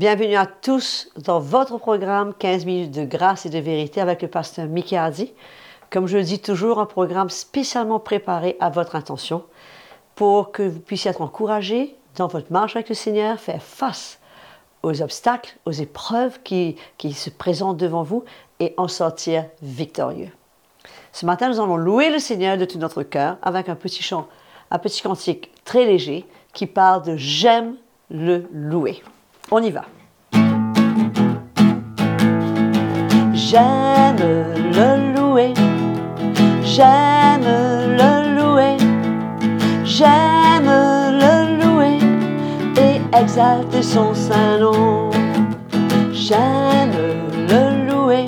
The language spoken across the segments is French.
Bienvenue à tous dans votre programme 15 minutes de grâce et de vérité avec le pasteur Hardy. Comme je le dis toujours, un programme spécialement préparé à votre intention pour que vous puissiez être encouragé dans votre marche avec le Seigneur, faire face aux obstacles, aux épreuves qui, qui se présentent devant vous et en sortir victorieux. Ce matin, nous allons louer le Seigneur de tout notre cœur avec un petit chant, un petit cantique très léger qui parle de J'aime le louer. On y va. J'aime le louer, j'aime le louer, j'aime le louer et exalter son saint nom. J'aime le louer,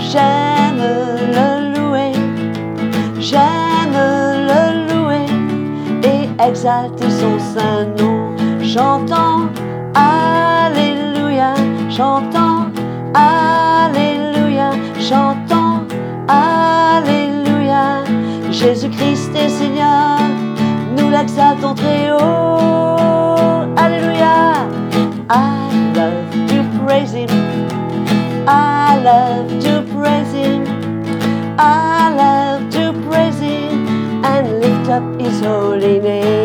j'aime le louer, j'aime le louer et exalter son saint nom. J'entends Alléluia, chantons Alléluia, chantons Alléluia. Jésus-Christ est Seigneur, nous l'exaltons très haut. Alléluia. I love to praise Him. I love to praise Him. I love to praise Him and lift up His holy name,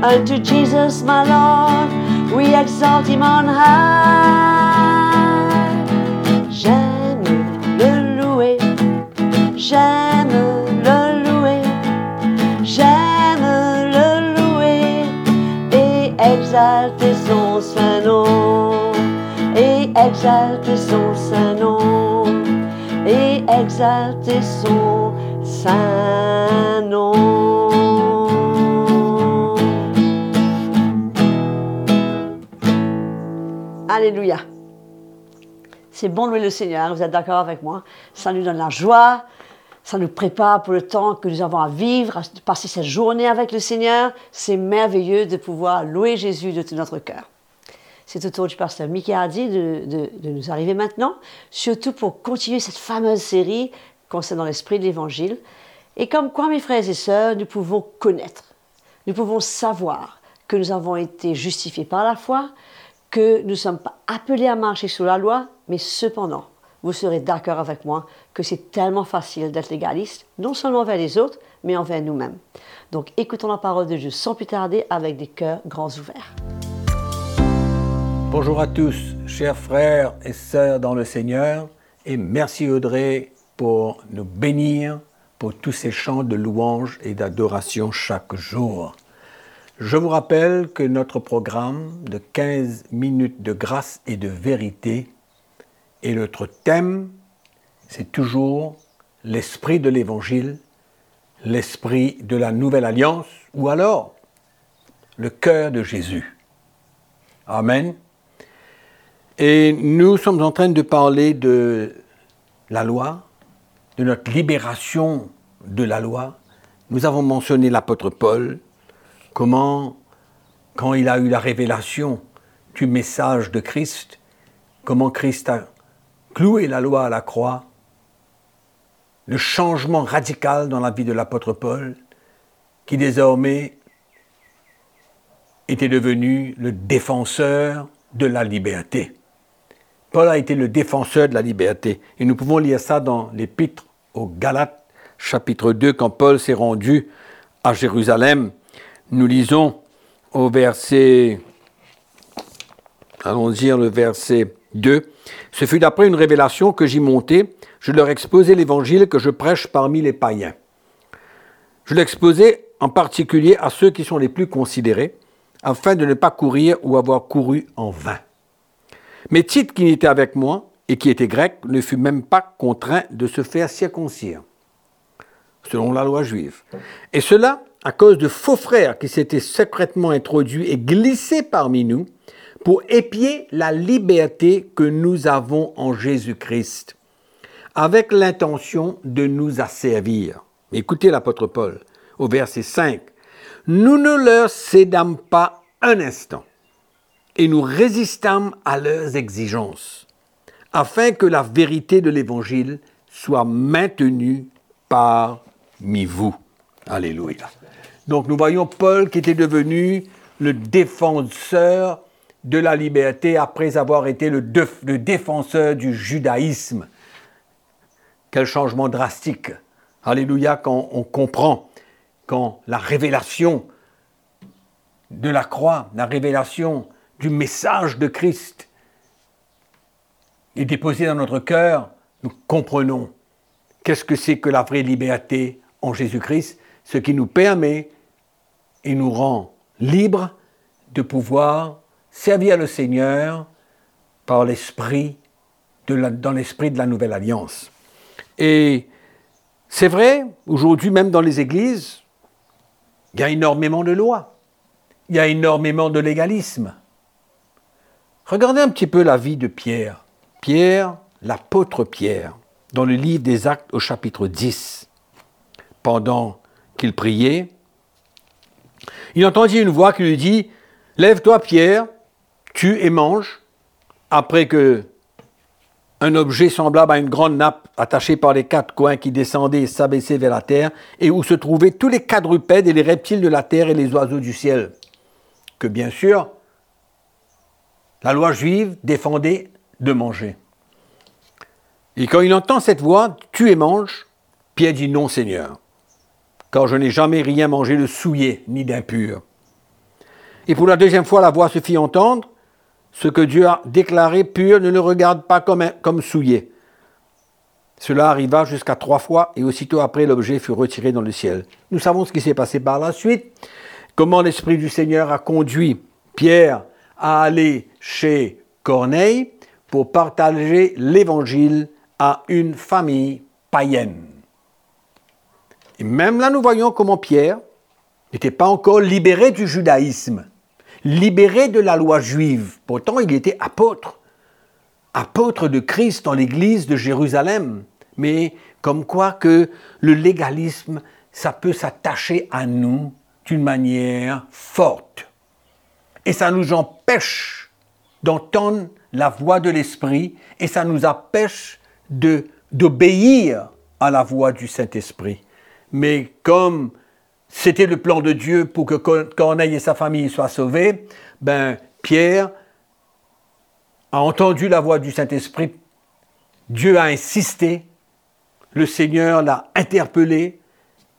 Unto Jesus, my Lord, we exalt Him on high. J'aime le louer, j'aime le louer, j'aime le louer et exalter son saint nom, et exalter son saint nom, et exalter son saint nom. Alléluia. C'est bon de louer le Seigneur, vous êtes d'accord avec moi? Ça nous donne la joie, ça nous prépare pour le temps que nous avons à vivre, à passer cette journée avec le Seigneur. C'est merveilleux de pouvoir louer Jésus de tout notre cœur. C'est au tour du pasteur Mickey Hardy de, de- de nous arriver maintenant, surtout pour continuer cette fameuse série concernant l'esprit de l'Évangile. Et comme quoi, mes frères et sœurs, nous pouvons connaître, nous pouvons savoir que nous avons été justifiés par la foi, que nous ne sommes pas appelés à marcher sous la loi, mais cependant, vous serez d'accord avec moi que c'est tellement facile d'être légaliste, non seulement envers les autres, mais envers nous-mêmes. Donc écoutons la parole de Dieu sans plus tarder avec des cœurs grands ouverts. Bonjour à tous, chers frères et sœurs dans le Seigneur, et merci Audrey pour nous bénir pour tous ces chants de louange et d'adoration chaque jour. Je vous rappelle que notre programme de 15 minutes de grâce et de vérité et notre thème, c'est toujours l'esprit de l'Évangile, l'esprit de la nouvelle alliance, ou alors le cœur de Jésus. Amen. Et nous sommes en train de parler de la loi, de notre libération de la loi. Nous avons mentionné l'apôtre Paul, comment, quand il a eu la révélation du message de Christ, comment Christ a cloué la loi à la croix, le changement radical dans la vie de l'apôtre Paul, qui désormais était devenu le défenseur de la liberté. Paul a été le défenseur de la liberté. Et nous pouvons lire ça dans l'épître aux Galates, chapitre 2, quand Paul s'est rendu à Jérusalem. Nous lisons au verset, allons dire le verset 2. Ce fut d'après une révélation que j'y montai, je leur exposai l'évangile que je prêche parmi les païens. Je l'exposais en particulier à ceux qui sont les plus considérés, afin de ne pas courir ou avoir couru en vain. Mais Tite, qui était avec moi et qui était grec, ne fut même pas contraint de se faire circoncire, selon la loi juive. Et cela à cause de faux frères qui s'étaient secrètement introduits et glissés parmi nous pour épier la liberté que nous avons en Jésus-Christ, avec l'intention de nous asservir. Écoutez l'apôtre Paul au verset 5. Nous ne leur cédâmes pas un instant et nous résistâmes à leurs exigences, afin que la vérité de l'Évangile soit maintenu parmi vous. Alléluia. Donc nous voyons Paul qui était devenu le défenseur de la liberté après avoir été le, défenseur du judaïsme. Quel changement drastique. Alléluia quand on comprend, quand la révélation de la croix, la révélation du message de Christ est déposée dans notre cœur, nous comprenons qu'est-ce que c'est que la vraie liberté en Jésus-Christ, ce qui nous permet et nous rend libres de pouvoir servir le Seigneur par l'esprit, dans l'esprit de la nouvelle alliance. Et c'est vrai, aujourd'hui, même dans les églises, il y a énormément de lois, il y a énormément de légalisme. Regardez un petit peu la vie de Pierre. Pierre, l'apôtre Pierre, dans le livre des Actes au chapitre 10, pendant qu'il priait, il entendit une voix qui lui dit, Lève-toi Pierre, tue et mange, après que un objet semblable à une grande nappe attachée par les quatre coins qui descendait et s'abaissait vers la terre, et où se trouvaient tous les quadrupèdes et les reptiles de la terre et les oiseaux du ciel. Que bien sûr, la loi juive défendait de manger. Et quand il entend cette voix, tue et mange, Pierre dit non, Seigneur, car je n'ai jamais rien mangé de souillé ni d'impur. Et pour la deuxième fois, la voix se fit entendre, ce que Dieu a déclaré pur ne le regarde pas comme, comme souillé. Cela arriva jusqu'à trois fois et aussitôt après l'objet fut retiré dans le ciel. Nous savons ce qui s'est passé par la suite, comment l'Esprit du Seigneur a conduit Pierre à aller chez Corneille pour partager l'Évangile à une famille païenne. Et même là, nous voyons comment Pierre n'était pas encore libéré du judaïsme libéré de la loi juive. Pourtant, il était apôtre, apôtre de Christ dans l'église de Jérusalem. Mais comme quoi que le légalisme, ça peut s'attacher à nous d'une manière forte. Et ça nous empêche d'entendre la voix de l'Esprit et ça nous empêche d'obéir à la voix du Saint-Esprit. Mais comme c'était le plan de Dieu pour que Corneille et sa famille soient sauvés, ben, Pierre a entendu la voix du Saint-Esprit, Dieu a insisté, le Seigneur l'a interpellé.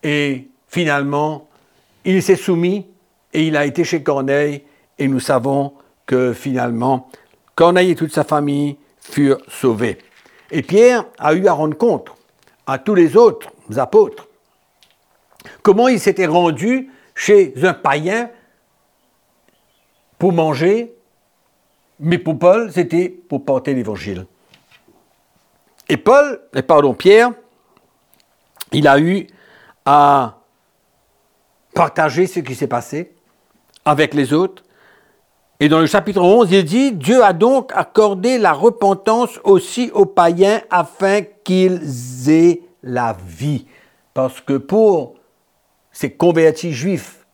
Et finalement, il s'est soumis et il a été chez Corneille. Et nous savons que finalement, Corneille et toute sa famille furent sauvés. Et Pierre a eu à rendre compte à tous les autres apôtres Comment il s'était rendu chez un païen pour manger, mais pour Paul, c'était pour porter l'évangile. Et Paul, et pardon, Pierre, il a eu à partager ce qui s'est passé avec les autres. Et dans le chapitre 11, il dit, Dieu a donc accordé la repentance aussi aux païens afin qu'ils aient la vie. Parce que pour ces convertis juifs,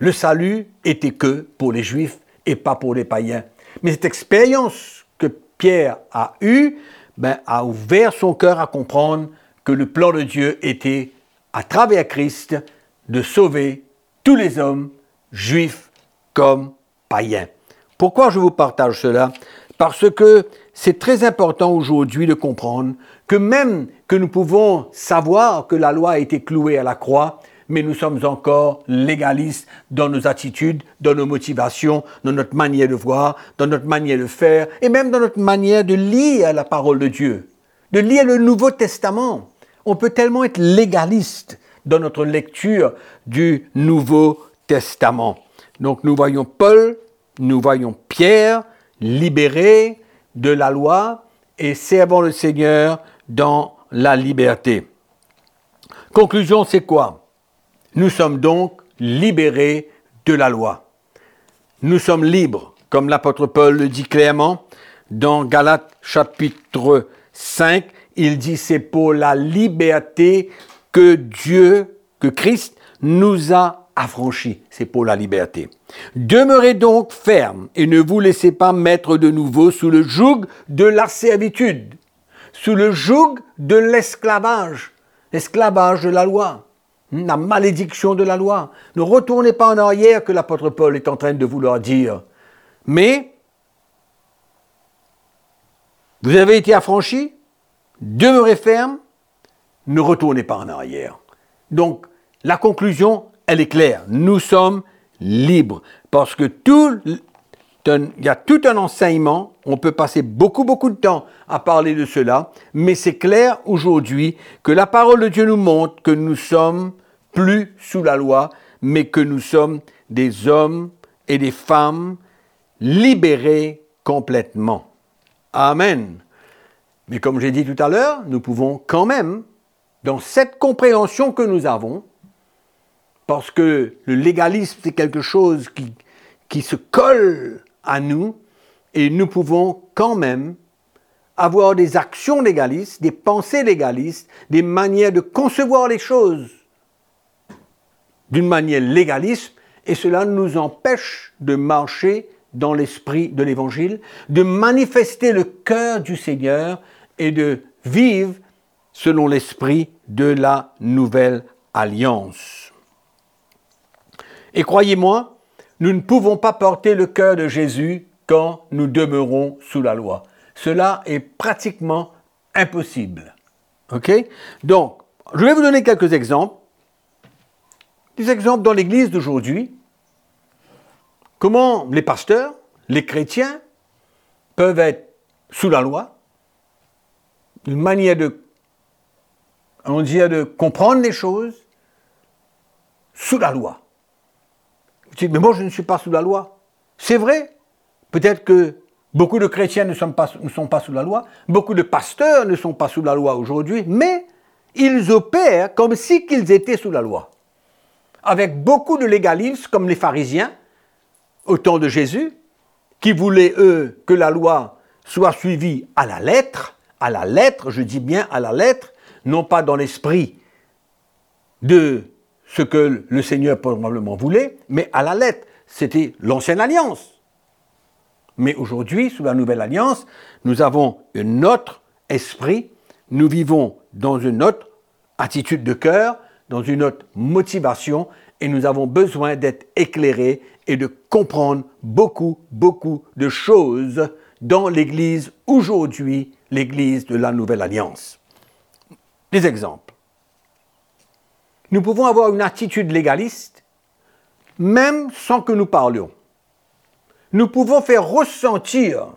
le salut était que pour les juifs et pas pour les païens. Mais cette expérience que Pierre a eue ben, a ouvert son cœur à comprendre que le plan de Dieu était, à travers Christ, de sauver tous les hommes, juifs comme païens. Pourquoi je vous partage cela? Parce que c'est très important aujourd'hui de comprendre que même que nous pouvons savoir que la loi a été clouée à la croix, mais nous sommes encore légalistes dans nos attitudes, dans nos motivations, dans notre manière de voir, dans notre manière de faire, et même dans notre manière de lire la parole de Dieu, de lire le Nouveau Testament. On peut tellement être légaliste dans notre lecture du Nouveau Testament. Donc nous voyons Paul, nous voyons Pierre libérés de la loi et servant le Seigneur dans la liberté. Conclusion, c'est quoi? Nous sommes donc libérés de la loi. Nous sommes libres, comme l'apôtre Paul le dit clairement dans Galates chapitre 5. Il dit c'est pour la liberté que Dieu, que Christ nous a affranchis. C'est pour la liberté. Demeurez donc fermes et ne vous laissez pas mettre de nouveau sous le joug de la servitude. sous le joug de l'esclavage, l'esclavage de la loi, la malédiction de la loi. Ne retournez pas en arrière que l'apôtre Paul est en train de vouloir dire. Mais vous avez été affranchis, demeurez ferme, ne retournez pas en arrière. Donc, la conclusion, elle est claire. Nous sommes libres. Parce que tout, il y a tout un enseignement, on peut passer beaucoup, beaucoup de temps à parler de cela, mais c'est clair aujourd'hui que la parole de Dieu nous montre que nous sommes plus sous la loi, mais que nous sommes des hommes et des femmes libérés complètement. Amen. Mais comme j'ai dit tout à l'heure, nous pouvons quand même, dans cette compréhension que nous avons, parce que le légalisme, c'est quelque chose qui, qui se colle à nous, et nous pouvons quand même avoir des actions légalistes, des pensées légalistes, des manières de concevoir les choses d'une manière légaliste, et cela nous empêche de marcher dans l'esprit de l'Évangile, de manifester le cœur du Seigneur et de vivre selon l'esprit de la nouvelle alliance. Et croyez-moi, nous ne pouvons pas porter le cœur de Jésus quand nous demeurons sous la loi. Cela est pratiquement impossible. OK? Donc, je vais vous donner quelques exemples. Des exemples dans l'Église d'aujourd'hui. Comment les pasteurs, les chrétiens, peuvent être sous la loi. Une manière de, on de comprendre les choses sous la loi. Mais moi je ne suis pas sous la loi. C'est vrai. Peut-être que beaucoup de chrétiens ne sont, pas, sous la loi, beaucoup de pasteurs ne sont pas sous la loi aujourd'hui, mais ils opèrent comme si qu'ils étaient sous la loi. Avec beaucoup de légalistes comme les pharisiens, au temps de Jésus, qui voulaient, eux, que la loi soit suivie à la lettre, à la lettre, je dis bien à la lettre, non pas dans l'esprit de ce que le Seigneur probablement voulait, mais à la lettre. C'était l'ancienne alliance. Mais aujourd'hui, sous la nouvelle alliance, nous avons un autre esprit, nous vivons dans une autre attitude de cœur, dans une autre motivation, et nous avons besoin d'être éclairés et de comprendre beaucoup, beaucoup de choses dans l'Église aujourd'hui, l'Église de la Nouvelle Alliance. Des exemples. Nous pouvons avoir une attitude légaliste même sans que nous parlions nous pouvons faire ressentir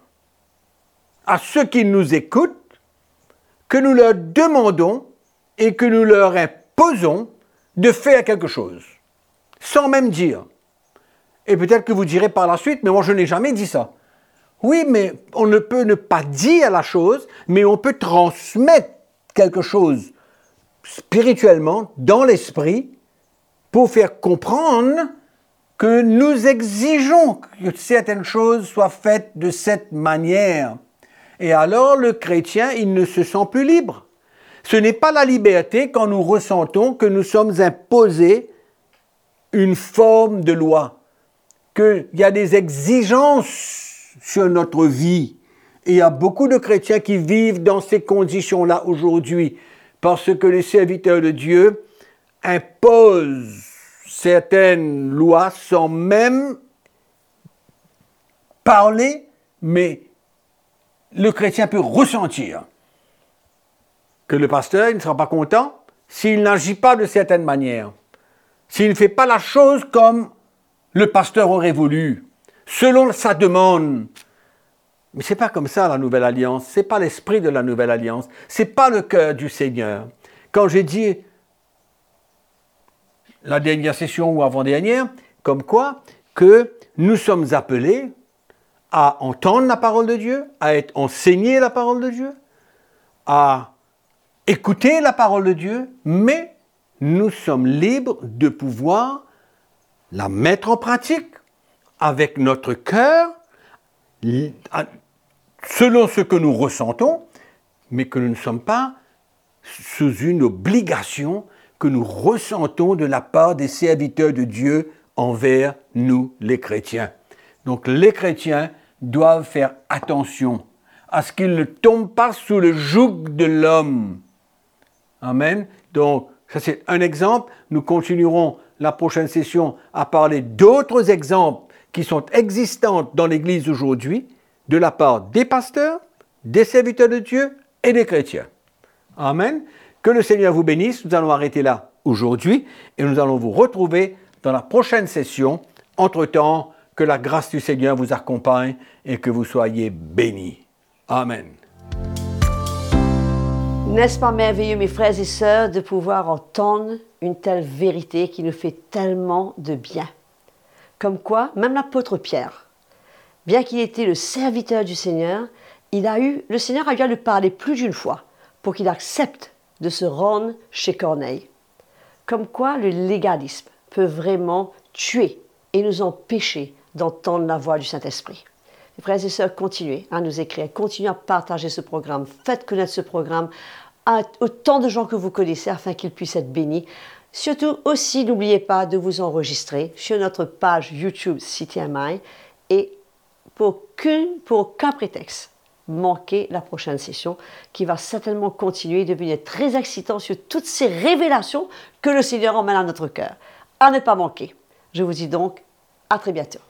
à ceux qui nous écoutent que nous leur demandons et que nous leur imposons de faire quelque chose, sans même dire. Et peut-être que vous direz par la suite, mais moi je n'ai jamais dit ça. Oui, mais on ne peut ne pas dire la chose, mais on peut transmettre quelque chose spirituellement dans l'esprit pour faire comprendre que nous exigeons que certaines choses soient faites de cette manière. Et alors le chrétien, il ne se sent plus libre. Ce n'est pas la liberté quand nous ressentons que nous sommes imposés une forme de loi, qu'il y a des exigences sur notre vie. Et il y a beaucoup de chrétiens qui vivent dans ces conditions-là aujourd'hui, parce que les serviteurs de Dieu imposent certaines lois sans même parler, mais le chrétien peut ressentir que le pasteur ne sera pas content s'il n'agit pas de certaine manière, s'il ne fait pas la chose comme le pasteur aurait voulu, selon sa demande. Mais c'est pas comme ça la nouvelle alliance, c'est pas l'esprit de la nouvelle alliance, c'est pas le cœur du Seigneur. Quand j'ai dit la dernière session ou avant-dernière, comme quoi que nous sommes appelés à entendre la parole de Dieu, à être enseigné la parole de Dieu, à écouter la parole de Dieu, mais nous sommes libres de pouvoir la mettre en pratique avec notre cœur, selon ce que nous ressentons, mais que nous ne sommes pas sous une obligation que nous ressentons de la part des serviteurs de Dieu envers nous, les chrétiens. Donc les chrétiens doivent faire attention à ce qu'il ne tombe pas sous le joug de l'homme. Amen. Donc, ça c'est un exemple. Nous continuerons la prochaine session à parler d'autres exemples qui sont existants dans l'Église aujourd'hui, de la part des pasteurs, des serviteurs de Dieu et des chrétiens. Amen. Que le Seigneur vous bénisse. Nous allons arrêter là aujourd'hui et nous allons vous retrouver dans la prochaine session. Entre-temps, que la grâce du Seigneur vous accompagne et que vous soyez bénis. Amen. N'est-ce pas merveilleux, mes frères et sœurs, de pouvoir entendre une telle vérité qui nous fait tellement de bien? Comme quoi, même l'apôtre Pierre, bien qu'il était le serviteur du Seigneur, le Seigneur a dû lui parler plus d'une fois pour qu'il accepte de se rendre chez Corneille. Comme quoi le légalisme peut vraiment tuer et nous empêcher d'entendre la voix du Saint-Esprit. Frères et sœurs, continuez à nous écrire, continuez à partager ce programme, faites connaître ce programme à autant de gens que vous connaissez afin qu'ils puissent être bénis. Surtout aussi, n'oubliez pas de vous enregistrer sur notre page YouTube CTMI et pour, aucun prétexte, manquer la prochaine session qui va certainement continuer de devenir très excitant sur toutes ces révélations que le Seigneur emmène à notre cœur. À ne pas manquer. Je vous dis donc à très bientôt.